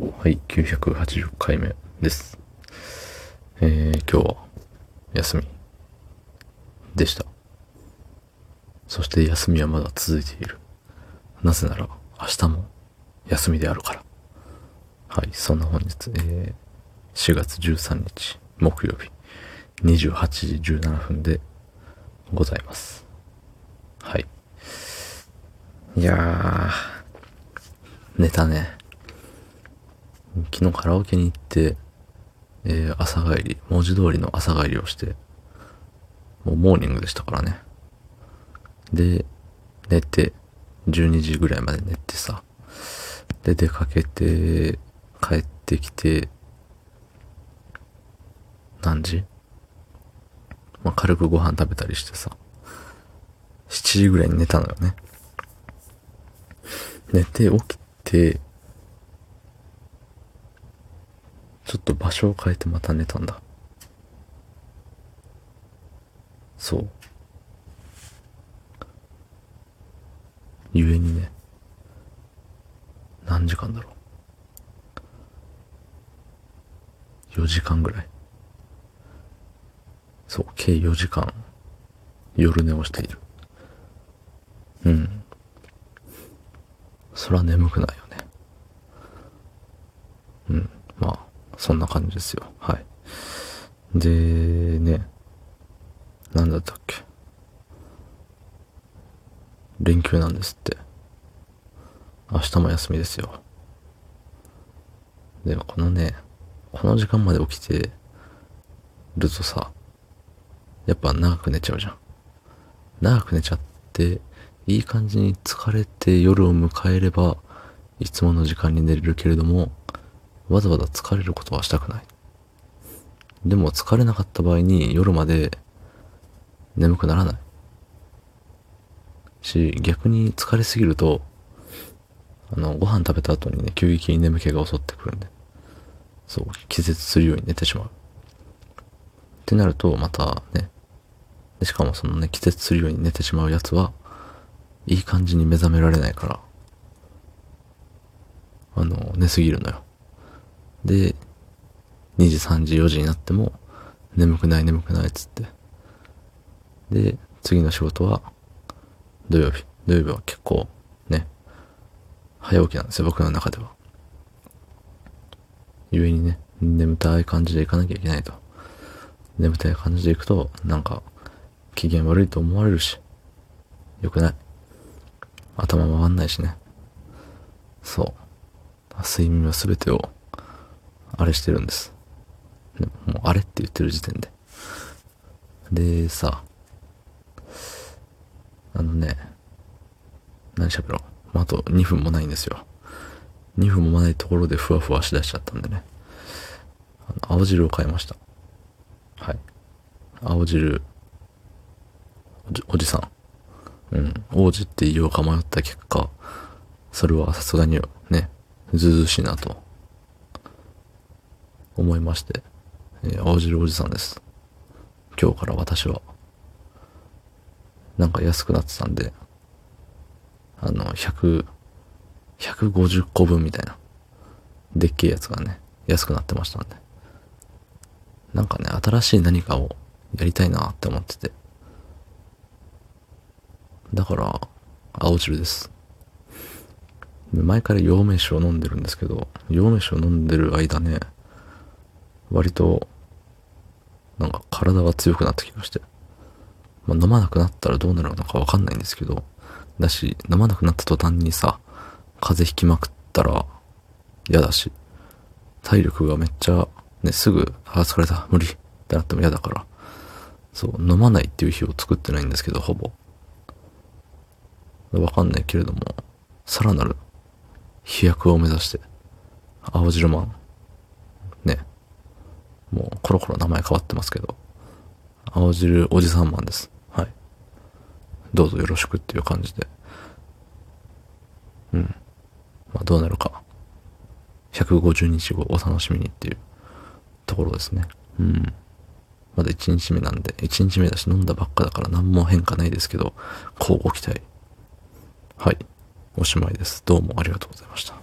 はい、980回目です。えー、今日は休みでした。そして休みはまだ続いている。なぜなら明日も休みであるから。はい、そんな本日、えー、4月13日木曜日28時17分でございます。はい。いやー、寝たね。昨日カラオケに行って、えー朝帰り、文字通りの朝帰りをして、もうモーニングでしたからね。で、寝て、12時ぐらいまで寝てさ、で、出かけて、帰ってきて、何時？まあ、軽くご飯食べたりしてさ、7時ぐらいに寝たのよね。寝て起きて、ちょっと場所を変えてまた寝たんだ。そう。ゆえにね、何時間だろう。4時間ぐらい。そう、計4時間、夜寝をしている。うん。そら眠くないよね。うん。まあ、そんな感じですよ。はい。で、ね、なんだったっけ。連休なんですって。明日も休みですよ。でもこのね、この時間まで起きてるとさ、やっぱ長く寝ちゃうじゃん。長く寝ちゃって、いい感じに疲れて夜を迎えれば、いつもの時間に寝れるけれども、わざわざ疲れることはしたくない。でも疲れなかった場合に夜まで眠くならない。し、逆に疲れすぎると、あの、ご飯食べた後にね、急激に眠気が襲ってくるんで、そう、気絶するように寝てしまう。ってなると、またね、しかもそのね、気絶するように寝てしまうやつは、いい感じに目覚められないから、あの、寝すぎるのよ。で、2時、3時、4時になっても、眠くない眠くないっつって。で、次の仕事は、土曜日。土曜日は結構、ね、早起きなんですよ、僕の中では。ゆえにね、眠たい感じで行かなきゃいけないと。眠たい感じで行くと、なんか、機嫌悪いと思われるし、良くない。頭回んないしね。そう。睡眠は全てを、あれしてるんです。でもうあれって言ってる時点で。で、さ、あのね、何喋ろう。あと2分もないんですよ。2分もないところでふわふわしだしちゃったんでね。あの青汁を買いました。はい。青汁、おじおじさん。うん。王子って言おうか迷った結果、それはさすがにね、ずうずしいなと、思いまして、えー青汁おじさんです。今日から私は、なんか安くなってたんで、あの、100、150個分みたいな、でっけえやつがね、安くなってましたんで。なんかね、新しい何かをやりたいなって思ってて。だから、青汁です。前から陽明酒を飲んでるんですけど、陽明酒を飲んでる間ね、割と、なんか体が強くなってきまして。まあ、飲まなくなったらどうなるのかわかんないんですけど、だし、飲まなくなった途端にさ、風邪ひきまくったら嫌だし、体力がめっちゃ、ね、すぐ、あ、疲れた、無理ってなっても嫌だから、そう、飲まないっていう日を作ってないんですけど、ほぼ。わかんないけれども、さらなる飛躍を目指して、青汁マン、コロコロ名前変わってますけど、青汁おじさんマンです。はい。どうぞよろしくっていう感じで。うん。まあどうなるか。150日後お楽しみにっていうところですね。うん。まだ1日目なんで、1日目だし飲んだばっかだから何も変化ないですけど、こうご期待。はい。おしまいです。どうもありがとうございました。